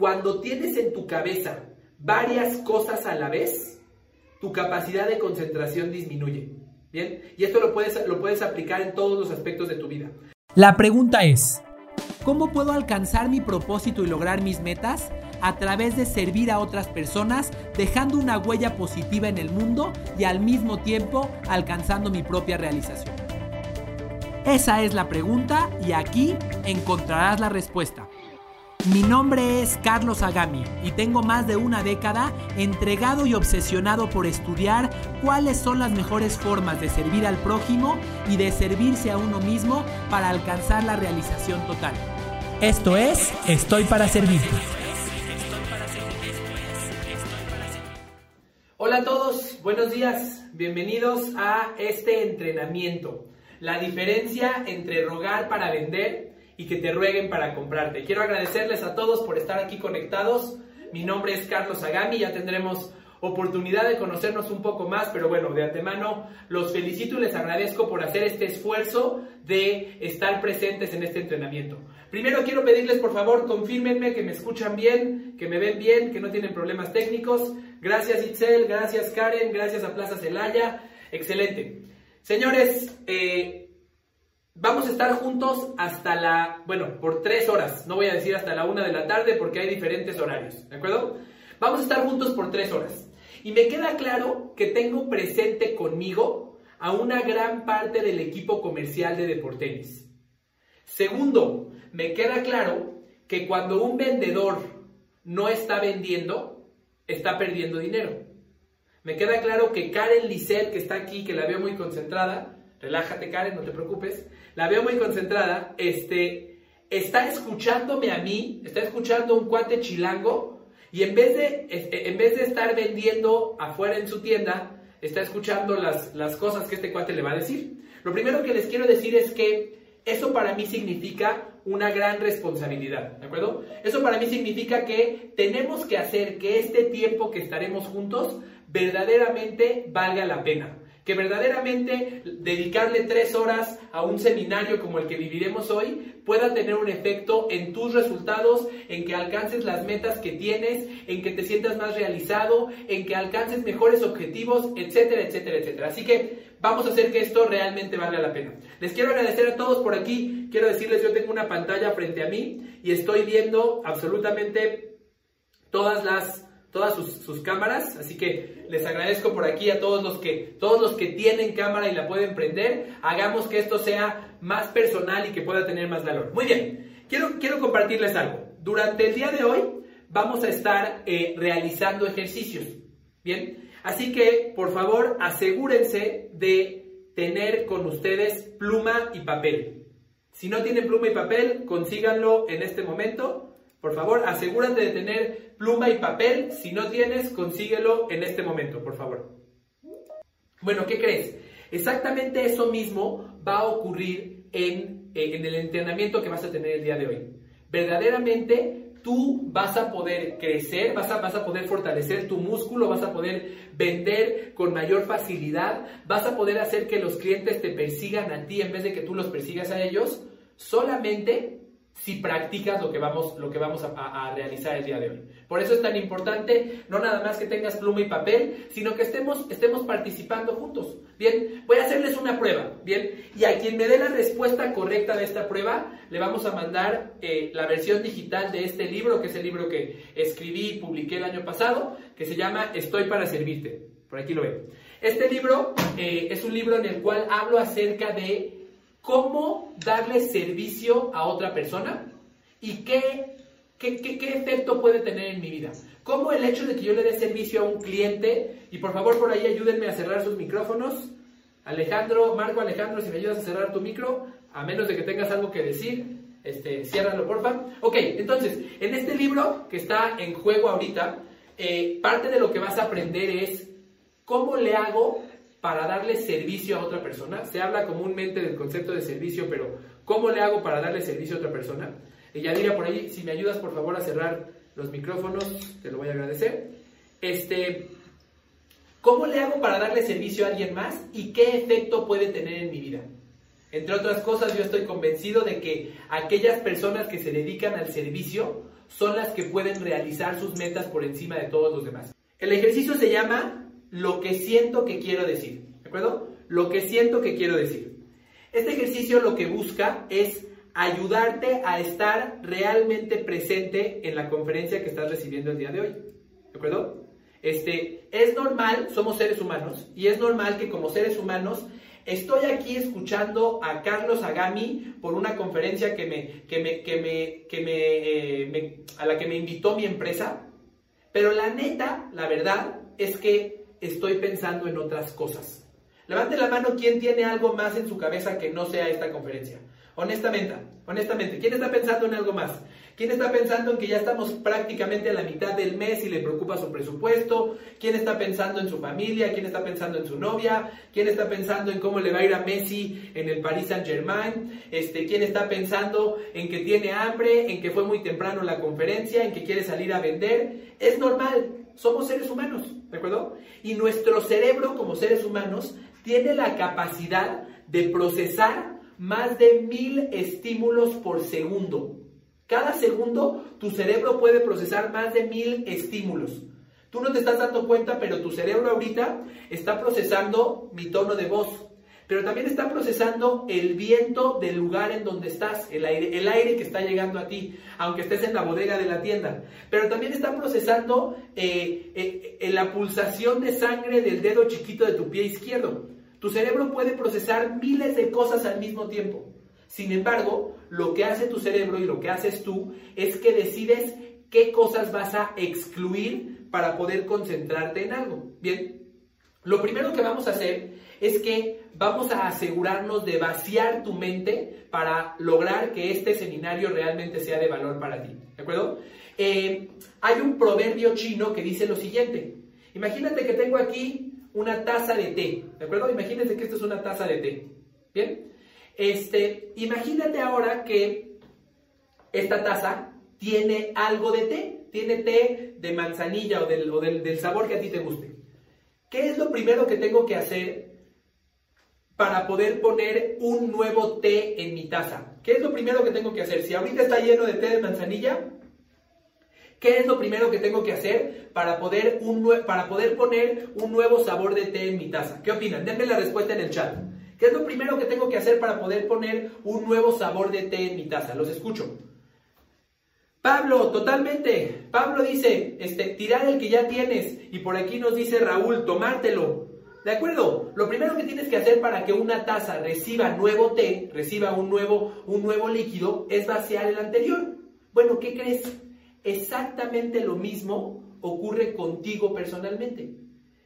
cuando tienes en tu cabeza varias cosas a la vez, tu capacidad de concentración disminuye. ¿Bien? Y esto lo puedes, lo puedes aplicar en todos los aspectos de tu vida. La pregunta es, ¿cómo puedo alcanzar mi propósito y lograr mis metas? A través de servir a otras personas, dejando una huella positiva en el mundo y al mismo tiempo alcanzando mi propia realización. Esa es la pregunta y aquí encontrarás la respuesta. Mi nombre es Carlos Agami y tengo más de una década entregado y obsesionado por estudiar cuáles son las mejores formas de servir al prójimo y de servirse a uno mismo para alcanzar la realización total. Esto es Estoy para Servirte. Hola a todos, buenos días, bienvenidos a este entrenamiento. La diferencia entre rogar para vender y que te rueguen para comprarte. Quiero agradecerles a todos por estar aquí conectados. Mi nombre es Carlos Agami, ya tendremos oportunidad de conocernos un poco más, pero bueno, de antemano los felicito y les agradezco por hacer este esfuerzo de estar presentes en este entrenamiento. Primero quiero pedirles por favor, confírmenme que me escuchan bien, que me ven bien, que no tienen problemas técnicos. Gracias Itzel, gracias Karen, gracias a Plaza Celaya. Excelente. Señores, eh, Vamos a estar juntos hasta la, bueno, por tres horas. No voy a decir hasta la una de la tarde porque hay diferentes horarios, ¿de acuerdo? Vamos a estar juntos por tres horas. Y me queda claro que tengo presente conmigo a una gran parte del equipo comercial de Deportenis. Segundo, me queda claro que cuando un vendedor no está vendiendo, está perdiendo dinero. Me queda claro que Karen Lisset, que está aquí, que la veo muy concentrada, relájate Karen, no te preocupes, la veo muy concentrada, este, está escuchándome a mí, está escuchando un cuate chilango y en vez de, en vez de estar vendiendo afuera en su tienda, está escuchando las, las cosas que este cuate le va a decir. Lo primero que les quiero decir es que eso para mí significa una gran responsabilidad, ¿de acuerdo? Eso para mí significa que tenemos que hacer que este tiempo que estaremos juntos verdaderamente valga la pena que verdaderamente dedicarle tres horas a un seminario como el que viviremos hoy pueda tener un efecto en tus resultados, en que alcances las metas que tienes, en que te sientas más realizado, en que alcances mejores objetivos, etcétera, etcétera, etcétera. Así que vamos a hacer que esto realmente valga la pena. Les quiero agradecer a todos por aquí. Quiero decirles, yo tengo una pantalla frente a mí y estoy viendo absolutamente todas las todas sus, cámaras, así que les agradezco por aquí a todos los que todos los que tienen cámara y la pueden prender, hagamos que esto sea más personal y que pueda tener más valor. Muy bien, quiero, quiero compartirles algo. Durante el día de hoy vamos a estar eh, realizando ejercicios, ¿bien? Así que, por favor, asegúrense de tener con ustedes pluma y papel. Si no tienen pluma y papel, consíganlo en este momento por favor, asegúrate de tener pluma y papel. Si no tienes, consíguelo en este momento, por favor. Bueno, ¿qué crees? Exactamente eso mismo va a ocurrir en, eh, el entrenamiento que vas a tener el día de hoy. Verdaderamente tú vas a poder crecer, vas a, vas a poder fortalecer tu músculo, vas a poder vender con mayor facilidad, vas a poder hacer que los clientes te persigan a ti en vez de que tú los persigas a ellos, solamente si practicas lo que vamos, lo que vamos a, realizar el día de hoy. Por eso es tan importante, no nada más que tengas pluma y papel, sino que estemos, estemos participando juntos. Bien, voy a hacerles una prueba, bien, y a quien me dé la respuesta correcta de esta prueba, le vamos a mandar eh, la versión digital de este libro, que es el libro que escribí y publiqué el año pasado, que se llama Estoy para servirte. Por aquí lo ven. Este libro eh, es un libro en el cual hablo acerca de cómo darle servicio a otra persona y qué, qué, efecto puede tener en mi vida. Cómo el hecho de que yo le dé servicio a un cliente, y por favor por ahí ayúdenme a cerrar sus micrófonos. Alejandro, Marco Alejandro, si me ayudas a cerrar tu micro, a menos de que tengas algo que decir, este, ciérralo porfa. Ok, entonces, en este libro que está en juego ahorita, eh, parte de lo que vas a aprender es cómo le hago para darle servicio a otra persona. Se habla comúnmente del concepto de servicio, pero ¿cómo le hago para darle servicio a otra persona? Y ya diría por ahí, si me ayudas por favor a cerrar los micrófonos, te lo voy a agradecer. Este, ¿Cómo le hago para darle servicio a alguien más y qué efecto puede tener en mi vida? Entre otras cosas, yo estoy convencido de que aquellas personas que se dedican al servicio son las que pueden realizar sus metas por encima de todos los demás. El ejercicio se llama lo que siento que quiero decir. ¿De acuerdo? Lo que siento que quiero decir. Este ejercicio lo que busca es ayudarte a estar realmente presente en la conferencia que estás recibiendo el día de hoy. ¿De acuerdo? Este, es normal, somos seres humanos, y es normal que como seres humanos estoy aquí escuchando a Carlos Agami por una conferencia que me, que me, que me, que me, eh, a la que me invitó mi empresa, pero la neta, la verdad, es que estoy pensando en otras cosas. Levante la mano quien tiene algo más en su cabeza que no sea esta conferencia. Honestamente, honestamente, ¿quién está pensando en algo más? ¿Quién está pensando en que ya estamos prácticamente a la mitad del mes y le preocupa su presupuesto? ¿Quién está pensando en su familia? ¿Quién está pensando en su novia? ¿Quién está pensando en cómo le va a ir a Messi en el Paris Saint Germain? Este, ¿Quién está pensando en que tiene hambre, en que fue muy temprano la conferencia, en que quiere salir a vender? Es normal, somos seres humanos, ¿de acuerdo? Y nuestro cerebro como seres humanos tiene la capacidad de procesar más de mil estímulos por segundo. Cada segundo tu cerebro puede procesar más de mil estímulos. Tú no te estás dando cuenta, pero tu cerebro ahorita está procesando mi tono de voz, pero también está procesando el viento del lugar en donde estás, el aire, el aire que está llegando a ti, aunque estés en la bodega de la tienda. Pero también está procesando eh, eh, la pulsación de sangre del dedo chiquito de tu pie izquierdo. Tu cerebro puede procesar miles de cosas al mismo tiempo. Sin embargo, lo que hace tu cerebro y lo que haces tú es que decides qué cosas vas a excluir para poder concentrarte en algo. Bien, lo primero que vamos a hacer es que vamos a asegurarnos de vaciar tu mente para lograr que este seminario realmente sea de valor para ti. ¿De acuerdo? Eh, hay un proverbio chino que dice lo siguiente. Imagínate que tengo aquí una taza de té, ¿de acuerdo? Imagínense que esto es una taza de té, ¿bien? Este, imagínate ahora que esta taza tiene algo de té, tiene té de manzanilla o, del, del sabor que a ti te guste. ¿Qué es lo primero que tengo que hacer para poder poner un nuevo té en mi taza? ¿Qué es lo primero que tengo que hacer? Si ahorita está lleno de té de manzanilla, ¿Qué es lo primero que tengo que hacer para poder, un, para poder poner un nuevo sabor de té en mi taza? ¿Qué opinan? Denme la respuesta en el chat. ¿Qué es lo primero que tengo que hacer para poder poner un nuevo sabor de té en mi taza? Los escucho. Pablo, totalmente. Pablo dice, este, tirar el que ya tienes. Y por aquí nos dice Raúl, tomártelo. ¿De acuerdo? Lo primero que tienes que hacer para que una taza reciba nuevo té, reciba un nuevo, un nuevo líquido, es vaciar el anterior. Bueno, ¿qué crees? Exactamente lo mismo ocurre contigo personalmente.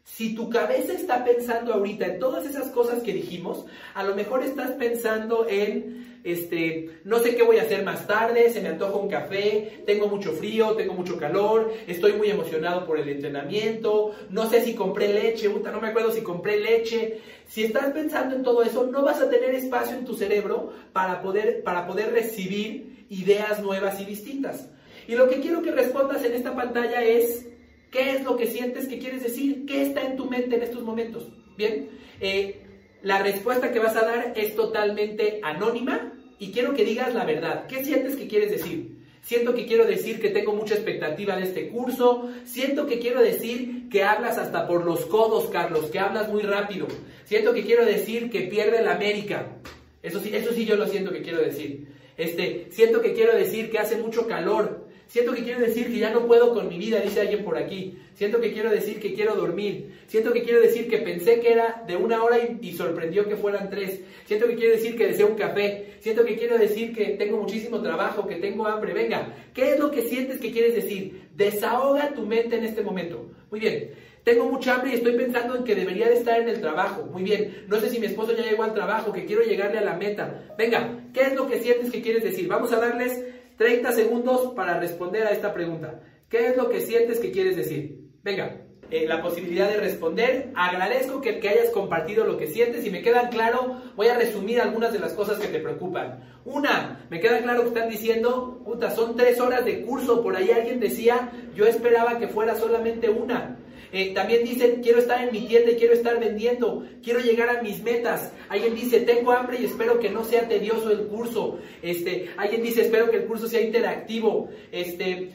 Si tu cabeza está pensando ahorita en todas esas cosas que dijimos, a lo mejor estás pensando en, este, no sé qué voy a hacer más tarde, se me antoja un café, tengo mucho frío, tengo mucho calor, estoy muy emocionado por el entrenamiento, no sé si compré leche, no me acuerdo si compré leche. Si estás pensando en todo eso, no vas a tener espacio en tu cerebro para poder, para poder recibir ideas nuevas y distintas. Y lo que quiero que respondas en esta pantalla es, ¿qué es lo que sientes que quieres decir? ¿Qué está en tu mente en estos momentos? Bien, eh, la respuesta que vas a dar es totalmente anónima y quiero que digas la verdad. ¿Qué sientes que quieres decir? Siento que quiero decir que tengo mucha expectativa de este curso. Siento que quiero decir que hablas hasta por los codos, Carlos, que hablas muy rápido. Siento que quiero decir que pierde la América. Eso sí, eso sí yo lo siento que quiero decir. Este, siento que quiero decir que hace mucho calor. Siento que quiero decir que ya no puedo con mi vida, dice alguien por aquí. Siento que quiero decir que quiero dormir. Siento que quiero decir que pensé que era de una hora y, sorprendió que fueran tres. Siento que quiero decir que deseo un café. Siento que quiero decir que tengo muchísimo trabajo, que tengo hambre. Venga, ¿qué es lo que sientes que quieres decir? Desahoga tu mente en este momento. Muy bien. Tengo mucha hambre y estoy pensando en que debería de estar en el trabajo. Muy bien. No sé si mi esposo ya llegó al trabajo, que quiero llegarle a la meta. Venga, ¿qué es lo que sientes que quieres decir? Vamos a darles 30 segundos para responder a esta pregunta. ¿Qué es lo que sientes que quieres decir? Venga, eh, la posibilidad de responder. Agradezco que, que, hayas compartido lo que sientes y me queda claro, voy a resumir algunas de las cosas que te preocupan. Una, me queda claro que están diciendo, puta, son tres horas de curso, por ahí alguien decía, yo esperaba que fuera solamente una. Eh, también dicen, quiero estar en mi tienda y quiero estar vendiendo, quiero llegar a mis metas. Alguien dice, tengo hambre y espero que no sea tedioso el curso. Este, alguien dice, espero que el curso sea interactivo. Este,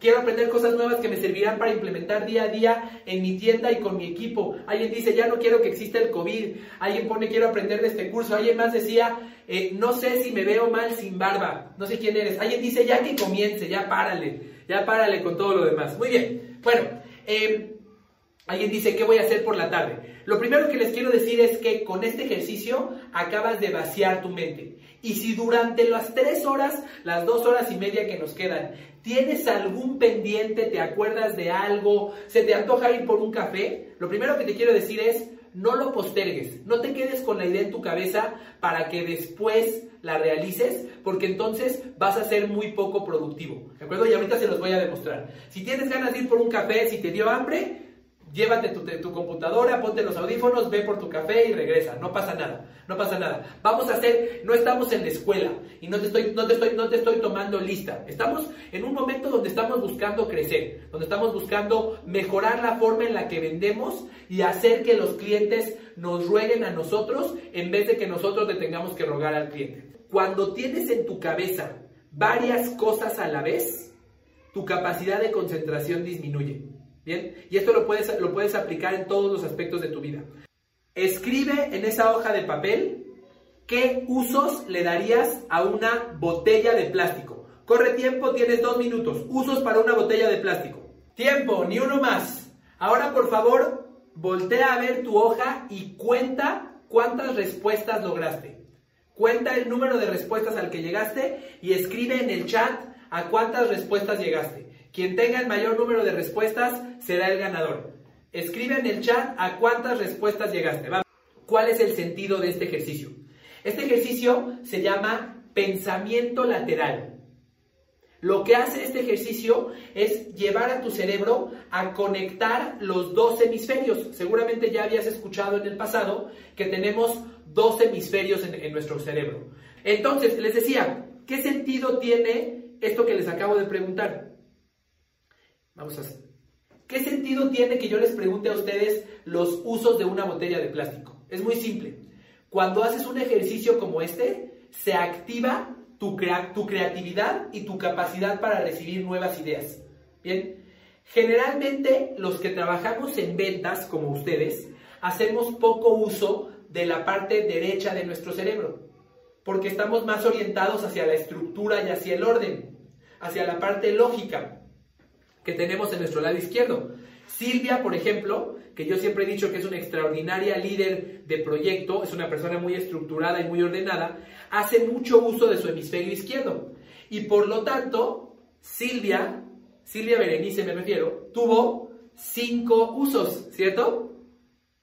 quiero aprender cosas nuevas que me servirán para implementar día a día en mi tienda y con mi equipo. Alguien dice, ya no quiero que exista el COVID. Alguien pone, quiero aprender de este curso. Alguien más decía, eh, no sé si me veo mal sin barba. No sé quién eres. Alguien dice, ya que comience, ya párale. Ya párale con todo lo demás. Muy bien. Bueno, eh, Alguien dice, ¿qué voy a hacer por la tarde? Lo primero que les quiero decir es que con este ejercicio acabas de vaciar tu mente. Y si durante las tres horas, las dos horas y media que nos quedan, tienes algún pendiente, te acuerdas de algo, se te antoja ir por un café, lo primero que te quiero decir es, no lo postergues, no te quedes con la idea en tu cabeza para que después la realices, porque entonces vas a ser muy poco productivo. ¿De acuerdo? Y ahorita se los voy a demostrar. Si tienes ganas de ir por un café, si te dio hambre, Llévate tu, computadora, ponte los audífonos, ve por tu café y regresa. No pasa nada, no pasa nada. Vamos a hacer, no estamos en la escuela y no te estoy, no te estoy, no te estoy tomando lista. Estamos en un momento donde estamos buscando crecer, donde estamos buscando mejorar la forma en la que vendemos y hacer que los clientes nos rueguen a nosotros en vez de que nosotros le tengamos que rogar al cliente. Cuando tienes en tu cabeza varias cosas a la vez, tu capacidad de concentración disminuye. Bien, y esto lo puedes, lo puedes aplicar en todos los aspectos de tu vida. Escribe en esa hoja de papel qué usos le darías a una botella de plástico. Corre tiempo, tienes dos minutos. Usos para una botella de plástico. Tiempo, ni uno más. Ahora, por favor, voltea a ver tu hoja y cuenta cuántas respuestas lograste. Cuenta el número de respuestas al que llegaste y escribe en el chat a cuántas respuestas llegaste. Quien tenga el mayor número de respuestas será el ganador. Escribe en el chat a cuántas respuestas llegaste. ¿Cuál es el sentido de este ejercicio? Este ejercicio se llama pensamiento lateral. Lo que hace este ejercicio es llevar a tu cerebro a conectar los dos hemisferios. Seguramente ya habías escuchado en el pasado que tenemos dos hemisferios en, en nuestro cerebro. Entonces, les decía, ¿qué sentido tiene esto que les acabo de preguntar? Vamos a hacer. ¿Qué sentido tiene que yo les pregunte a ustedes los usos de una botella de plástico? Es muy simple. Cuando haces un ejercicio como este, se activa tu, tu creatividad y tu capacidad para recibir nuevas ideas. Bien, generalmente los que trabajamos en ventas, como ustedes, hacemos poco uso de la parte derecha de nuestro cerebro, porque estamos más orientados hacia la estructura y hacia el orden, hacia la parte lógica que tenemos en nuestro lado izquierdo. Silvia, por ejemplo, que yo siempre he dicho que es una extraordinaria líder de proyecto, es una persona muy estructurada y muy ordenada, hace mucho uso de su hemisferio izquierdo. Y por lo tanto, Silvia, Silvia Berenice me refiero, tuvo cinco usos, ¿cierto?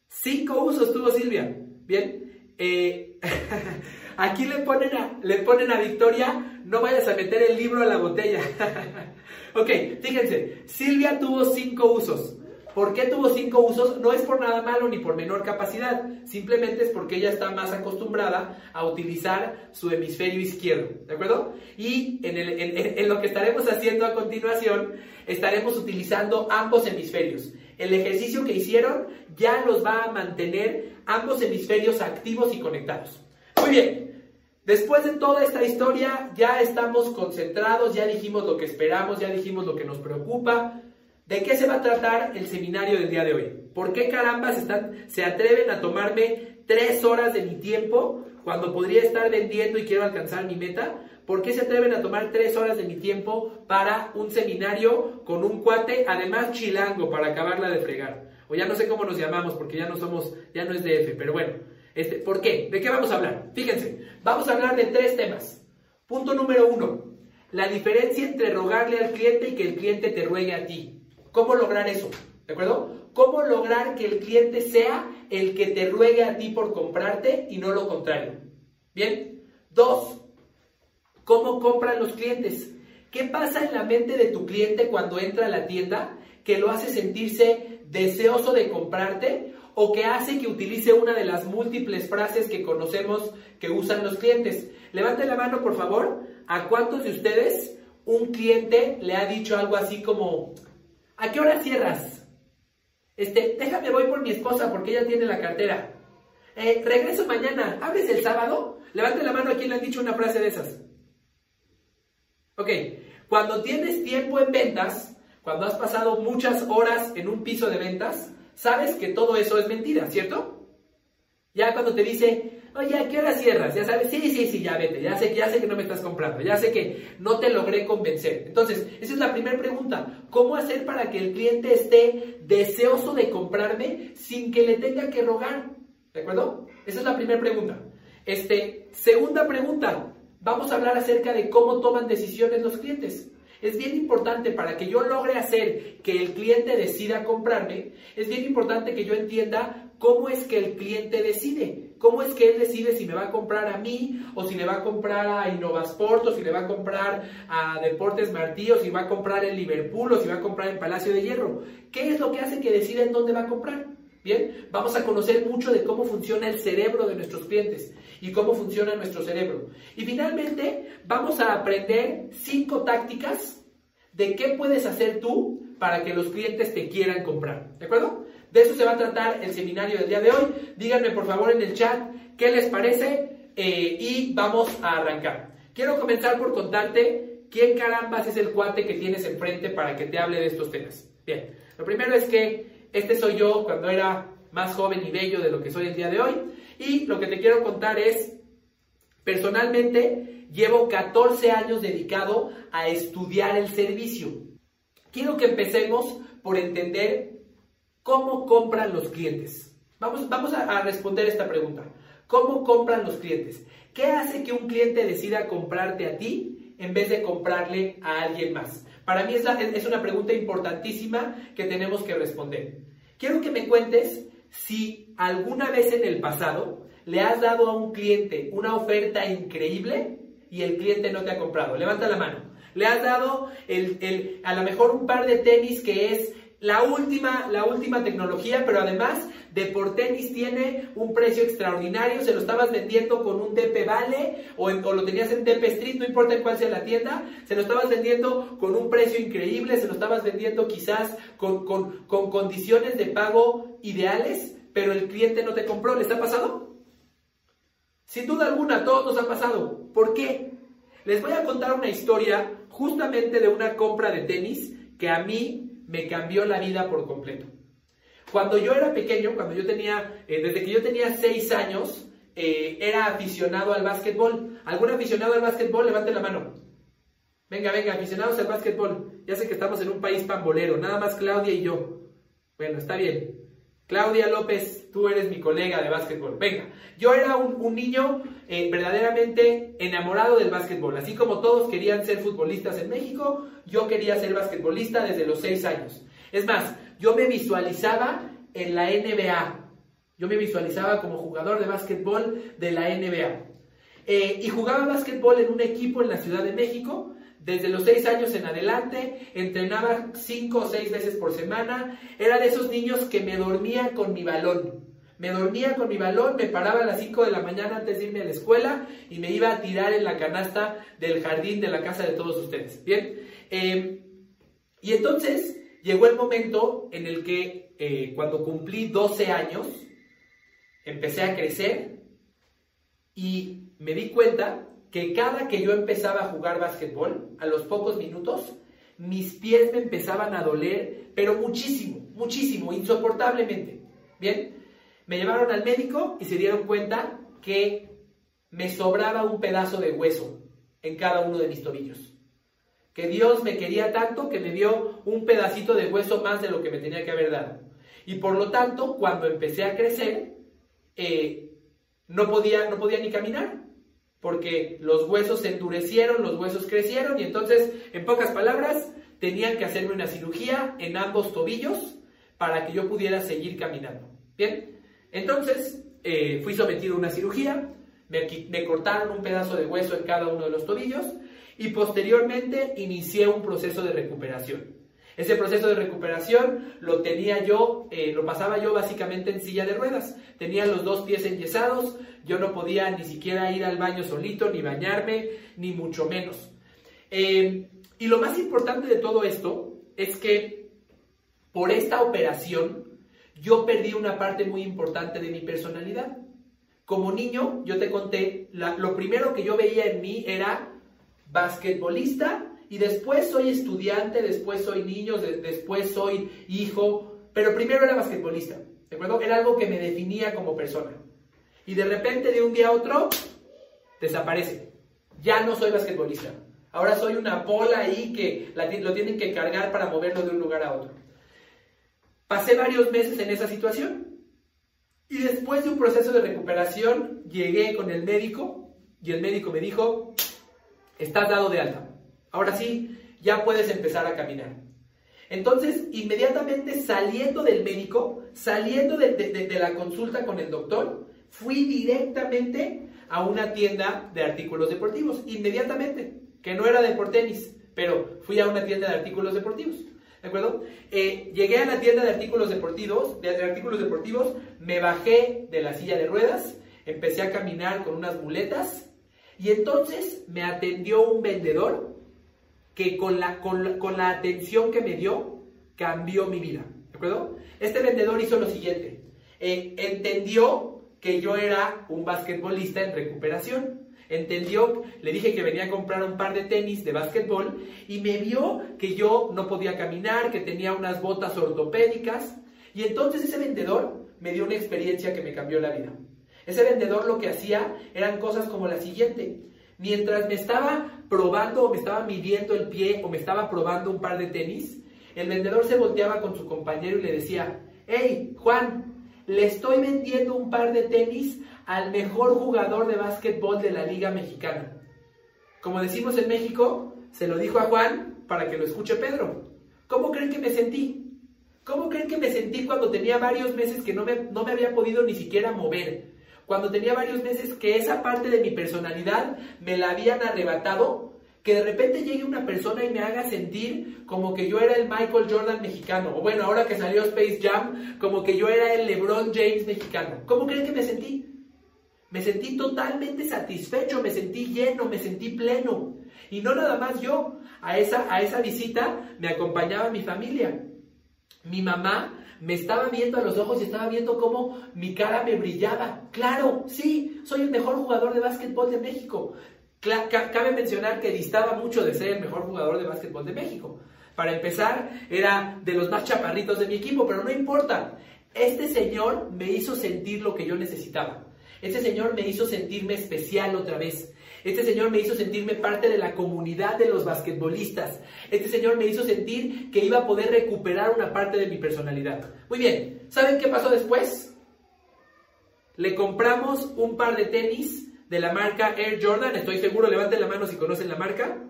Cinco usos tuvo Silvia. Bien. Eh, aquí le ponen, a, le ponen a Victoria, no vayas a meter el libro a la botella. Ok, fíjense, Silvia tuvo cinco usos. ¿Por qué tuvo cinco usos? No es por nada malo ni por menor capacidad, simplemente es porque ella está más acostumbrada a utilizar su hemisferio izquierdo, ¿de acuerdo? Y en, en, lo que estaremos haciendo a continuación, estaremos utilizando ambos hemisferios. El ejercicio que hicieron ya los va a mantener ambos hemisferios activos y conectados. Muy bien, Después de toda esta historia, ya estamos concentrados, ya dijimos lo que esperamos, ya dijimos lo que nos preocupa. ¿De qué se va a tratar el seminario del día de hoy? ¿Por qué carambas se atreven a tomarme tres horas de mi tiempo cuando podría estar vendiendo y quiero alcanzar mi meta? ¿Por qué se atreven a tomar tres horas de mi tiempo para un seminario con un cuate, además chilango, para acabarla de fregar? O ya no sé cómo nos llamamos porque ya no somos, ya no es DF, pero bueno. Este, ¿Por qué? ¿De qué vamos a hablar? Fíjense, vamos a hablar de tres temas. Punto número uno, la diferencia entre rogarle al cliente y que el cliente te ruegue a ti. ¿Cómo lograr eso? ¿De acuerdo? ¿Cómo lograr que el cliente sea el que te ruegue a ti por comprarte y no lo contrario? Bien. Dos, ¿cómo compran los clientes? ¿Qué pasa en la mente de tu cliente cuando entra a la tienda que lo hace sentirse deseoso de comprarte o que hace que utilice una de las múltiples frases que conocemos que usan los clientes. Levanten la mano, por favor, a cuántos de ustedes un cliente le ha dicho algo así como, ¿a qué hora cierras? Este, déjame voy por mi esposa porque ella tiene la cartera. Eh, regreso mañana, ¿abres el sábado? Levanten la mano a quien le han dicho una frase de esas. Ok, cuando tienes tiempo en ventas, cuando has pasado muchas horas en un piso de ventas, sabes que todo eso es mentira, ¿cierto? Ya cuando te dice, oye, ¿a qué hora cierras? Ya sabes, sí, sí, sí, ya vete, ya sé, ya sé que no me estás comprando, ya sé que no te logré convencer. Entonces, esa es la primera pregunta. ¿Cómo hacer para que el cliente esté deseoso de comprarme sin que le tenga que rogar? ¿De acuerdo? Esa es la primera pregunta. Este, segunda pregunta, vamos a hablar acerca de cómo toman decisiones los clientes. Es bien importante para que yo logre hacer que el cliente decida comprarme, es bien importante que yo entienda cómo es que el cliente decide. ¿Cómo es que él decide si me va a comprar a mí o si le va a comprar a Innovasport o si le va a comprar a Deportes Martí o si va a comprar en Liverpool o si va a comprar en Palacio de Hierro? ¿Qué es lo que hace que decida en dónde va a comprar? Bien, vamos a conocer mucho de cómo funciona el cerebro de nuestros clientes y cómo funciona nuestro cerebro. Y finalmente vamos a aprender cinco tácticas de qué puedes hacer tú para que los clientes te quieran comprar. ¿De acuerdo? De eso se va a tratar el seminario del día de hoy. Díganme por favor en el chat qué les parece eh, y vamos a arrancar. Quiero comenzar por contarte quién carambas es el cuate que tienes enfrente para que te hable de estos temas. Bien, lo primero es que este soy yo cuando era más joven y bello de lo que soy el día de hoy. Y lo que te quiero contar es, personalmente, llevo 14 años dedicado a estudiar el servicio. Quiero que empecemos por entender cómo compran los clientes. Vamos, vamos a, responder esta pregunta. ¿Cómo compran los clientes? ¿Qué hace que un cliente decida comprarte a ti en vez de comprarle a alguien más? Para mí es, es una pregunta importantísima que tenemos que responder. Quiero que me cuentes si alguna vez en el pasado le has dado a un cliente una oferta increíble y el cliente no te ha comprado. Levanta la mano. Le has dado el, a lo mejor un par de tenis que es la última, la última tecnología, pero además de por tenis tiene un precio extraordinario, se lo estabas vendiendo con un DP Vale o, lo tenías en DP Street, no importa en cuál sea la tienda, se lo estabas vendiendo con un precio increíble, se lo estabas vendiendo quizás con, con, con condiciones de pago ideales, pero el cliente no te compró, ¿les ha pasado? Sin duda alguna, a todos nos ha pasado. ¿Por qué? Les voy a contar una historia justamente de una compra de tenis que a mí me cambió la vida por completo. Cuando yo era pequeño, cuando yo tenía, eh, desde que yo tenía 6 años, eh, era aficionado al básquetbol. ¿Algún aficionado al básquetbol? Levante la mano. Venga, venga, aficionados al básquetbol. Ya sé que estamos en un país pambolero, nada más Claudia y yo. Bueno, está bien. Claudia López, tú eres mi colega de básquetbol. Venga, yo era un, niño eh, verdaderamente enamorado del básquetbol. Así como todos querían ser futbolistas en México, yo quería ser basquetbolista desde los seis años. Es más, yo me visualizaba en la NBA. Yo me visualizaba como jugador de básquetbol de la NBA. Eh, y jugaba básquetbol en un equipo en la Ciudad de México desde los seis años en adelante, entrenaba cinco o seis veces por semana. Era de esos niños que me dormía con mi balón. Me dormía con mi balón, me paraba a las 5 de la mañana antes de irme a la escuela y me iba a tirar en la canasta del jardín de la casa de todos ustedes. Bien. Em, y entonces llegó el momento en el que eh, cuando cumplí 12 años, empecé a crecer y me di cuenta que cada que yo empezaba a jugar básquetbol, a los pocos minutos, mis pies me empezaban a doler, pero muchísimo, muchísimo, insoportablemente. Bien, me llevaron al médico y se dieron cuenta que me sobraba un pedazo de hueso en cada uno de mis tobillos. Que Dios me quería tanto que me dio un pedacito de hueso más de lo que me tenía que haber dado. Y por lo tanto, cuando empecé a crecer, eh, no, podía, no podía ni caminar porque los huesos se endurecieron, los huesos crecieron y entonces, en pocas palabras, tenían que hacerme una cirugía en ambos tobillos para que yo pudiera seguir caminando. Bien, entonces eh, fui sometido a una cirugía, me, me cortaron un pedazo de hueso en cada uno de los tobillos y posteriormente inicié un proceso de recuperación. Ese proceso de recuperación lo tenía yo, eh, lo pasaba yo básicamente en silla de ruedas. Tenía los dos pies enyesados, yo no podía ni siquiera ir al baño solito, ni bañarme, ni mucho menos. Eh, y lo más importante de todo esto es que por esta operación yo perdí una parte muy importante de mi personalidad. Como niño, yo te conté, lo primero que yo veía en mí era basquetbolista y después soy estudiante, después soy niño, después soy hijo, pero primero era basquetbolista, ¿de acuerdo? Era algo que me definía como persona. Y de repente, de un día a otro, desaparece. Ya no soy basquetbolista. Ahora soy una bola ahí que lo tienen que cargar para moverlo de un lugar a otro. Pasé varios meses en esa situación. Y después de un proceso de recuperación, llegué con el médico y el médico me dijo, estás dado de alta. Ahora sí, ya puedes empezar a caminar. Entonces, inmediatamente saliendo del médico, saliendo de, la consulta con el doctor, fui directamente a una tienda de artículos deportivos. Inmediatamente, que no era de por tenis, pero fui a una tienda de artículos deportivos. ¿De acuerdo? Eh, llegué a la tienda de artículos deportivos, de artículos deportivos, me bajé de la silla de ruedas, empecé a caminar con unas muletas y entonces me atendió un vendedor que con la, con la, atención que me dio cambió mi vida. ¿De acuerdo? Este vendedor hizo lo siguiente. Eh, entendió que yo era un basquetbolista en recuperación. Entendió, le dije que venía a comprar un par de tenis de básquetbol y me vio que yo no podía caminar, que tenía unas botas ortopédicas. Y entonces ese vendedor me dio una experiencia que me cambió la vida. Ese vendedor lo que hacía eran cosas como la siguiente. Mientras me estaba probando o me estaba midiendo el pie o me estaba probando un par de tenis, el vendedor se volteaba con su compañero y le decía, hey, Juan, le estoy vendiendo un par de tenis al mejor jugador de básquetbol de la Liga Mexicana. Como decimos en México, se lo dijo a Juan para que lo escuche Pedro. ¿Cómo creen que me sentí? ¿Cómo creen que me sentí cuando tenía varios meses que no me, no me había podido ni siquiera mover? Cuando tenía varios meses que esa parte de mi personalidad me la habían arrebatado, que de repente llegue una persona y me haga sentir como que yo era el Michael Jordan mexicano, o bueno, ahora que salió Space Jam, como que yo era el LeBron James mexicano. ¿Cómo creen que me sentí? Me sentí totalmente satisfecho, me sentí lleno, me sentí pleno. Y no nada más yo, a esa, a esa visita me acompañaba mi familia. Mi mamá me estaba viendo a los ojos y estaba viendo cómo mi cara me brillaba. Claro, sí, soy el mejor jugador de básquetbol de México. cabe mencionar que distaba mucho de ser el mejor jugador de básquetbol de México. Para empezar, era de los más chaparritos de mi equipo, pero no importa. Este señor me hizo sentir lo que yo necesitaba. Este señor me hizo sentirme especial otra vez. Este Señor me hizo sentirme parte de la comunidad de los basquetbolistas. Este Señor me hizo sentir que iba a poder recuperar una parte de mi personalidad. Muy bien, ¿saben qué pasó después? Le compramos un par de tenis de la marca Air Jordan. Estoy seguro, levanten la mano si conocen la marca.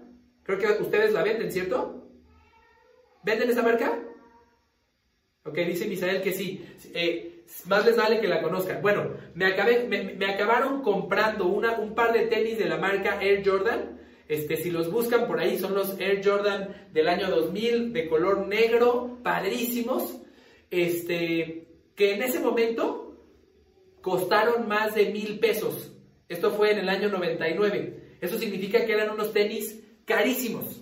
Creo que ustedes la venden, ¿cierto? ¿Venden esa marca? Ok, dice Misael que sí. Eh, más les vale que la conozcan. Bueno, me, acabé, me, acabaron comprando una, un par de tenis de la marca Air Jordan. Este, si los buscan por ahí, son los Air Jordan del año 2000, de color negro, padrísimos. Este, que en ese momento costaron más de mil pesos. Esto fue en el año 99. Eso significa que eran unos tenis carísimos,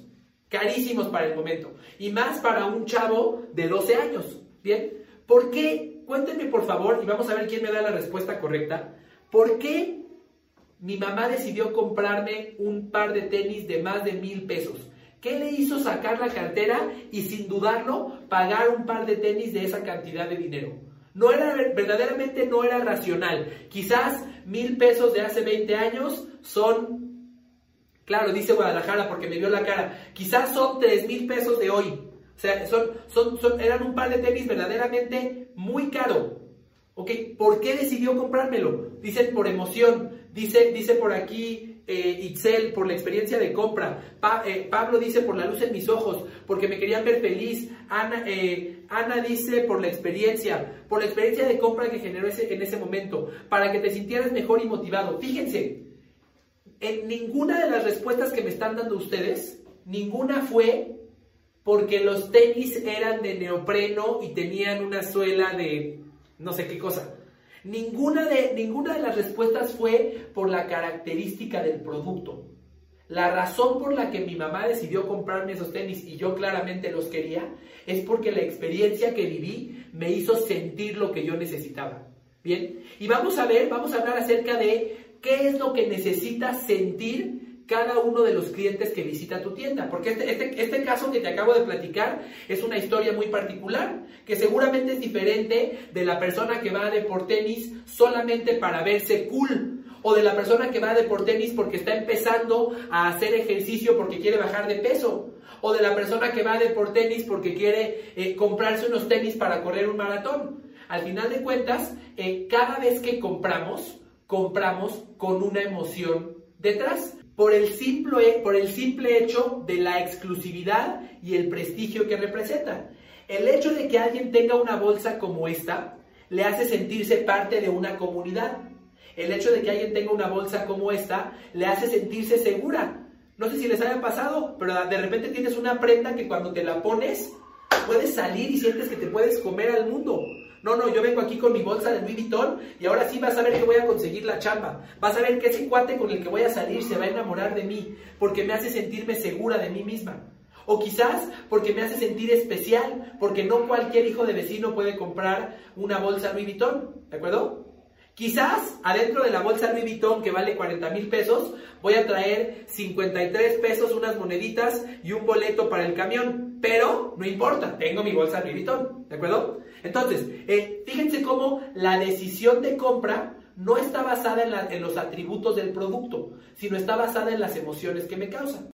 carísimos para el momento. Y más para un chavo de 12 años. ¿Bien? ¿Por qué Cuéntenme por favor, y vamos a ver quién me da la respuesta correcta, ¿por qué mi mamá decidió comprarme un par de tenis de más de mil pesos? ¿Qué le hizo sacar la cartera y sin dudarlo pagar un par de tenis de esa cantidad de dinero? No era, verdaderamente no era racional. Quizás mil pesos de hace 20 años son, claro, dice Guadalajara porque me vio la cara, quizás son tres mil pesos de hoy. O sea, son, son, eran un par de tenis verdaderamente muy caro. ¿Ok? ¿Por qué decidió comprármelo? Dice por emoción. Dice, dice por aquí eh, Itzel, por la experiencia de compra. Eh, Pablo dice por la luz en mis ojos, porque me querían ver feliz. Ana, eh, Ana dice por la experiencia, por la experiencia de compra que generó ese, en ese momento, para que te sintieras mejor y motivado. Fíjense, en ninguna de las respuestas que me están dando ustedes, ninguna fue porque los tenis eran de neopreno y tenían una suela de no sé qué cosa. Ninguna de, ninguna de las respuestas fue por la característica del producto. La razón por la que mi mamá decidió comprarme esos tenis y yo claramente los quería es porque la experiencia que viví me hizo sentir lo que yo necesitaba. Bien, y vamos a ver, vamos a hablar acerca de qué es lo que necesita sentir cada uno de los clientes que visita tu tienda. Porque este, este, este, caso que te acabo de platicar es una historia muy particular, que seguramente es diferente de la persona que va de por tenis solamente para verse cool. O de la persona que va de por tenis porque está empezando a hacer ejercicio porque quiere bajar de peso. O de la persona que va de por tenis porque quiere eh, comprarse unos tenis para correr un maratón. Al final de cuentas, eh, cada vez que compramos, compramos con una emoción detrás por el, simple, por el simple hecho de la exclusividad y el prestigio que representa. El hecho de que alguien tenga una bolsa como esta le hace sentirse parte de una comunidad. El hecho de que alguien tenga una bolsa como esta le hace sentirse segura. No sé si les haya pasado, pero de repente tienes una prenda que cuando te la pones puedes salir y sientes que te puedes comer al mundo. No, no, yo vengo aquí con mi bolsa de Louis Vuitton y ahora sí vas a ver que voy a conseguir la chamba. Vas a ver que ese cuate con el que voy a salir se va a enamorar de mí porque me hace sentirme segura de mí misma. O quizás porque me hace sentir especial, porque no cualquier hijo de vecino puede comprar una bolsa Louis Vuitton, ¿de acuerdo? Quizás adentro de la bolsa Louis Vuitton que vale 40 mil pesos, voy a traer 53 pesos, unas moneditas y un boleto para el camión. Pero no importa, tengo mi bolsa Louis Vuitton, ¿de acuerdo? Entonces, eh, fíjense cómo la decisión de compra no está basada en, en los atributos del producto, sino está basada en las emociones que me causan.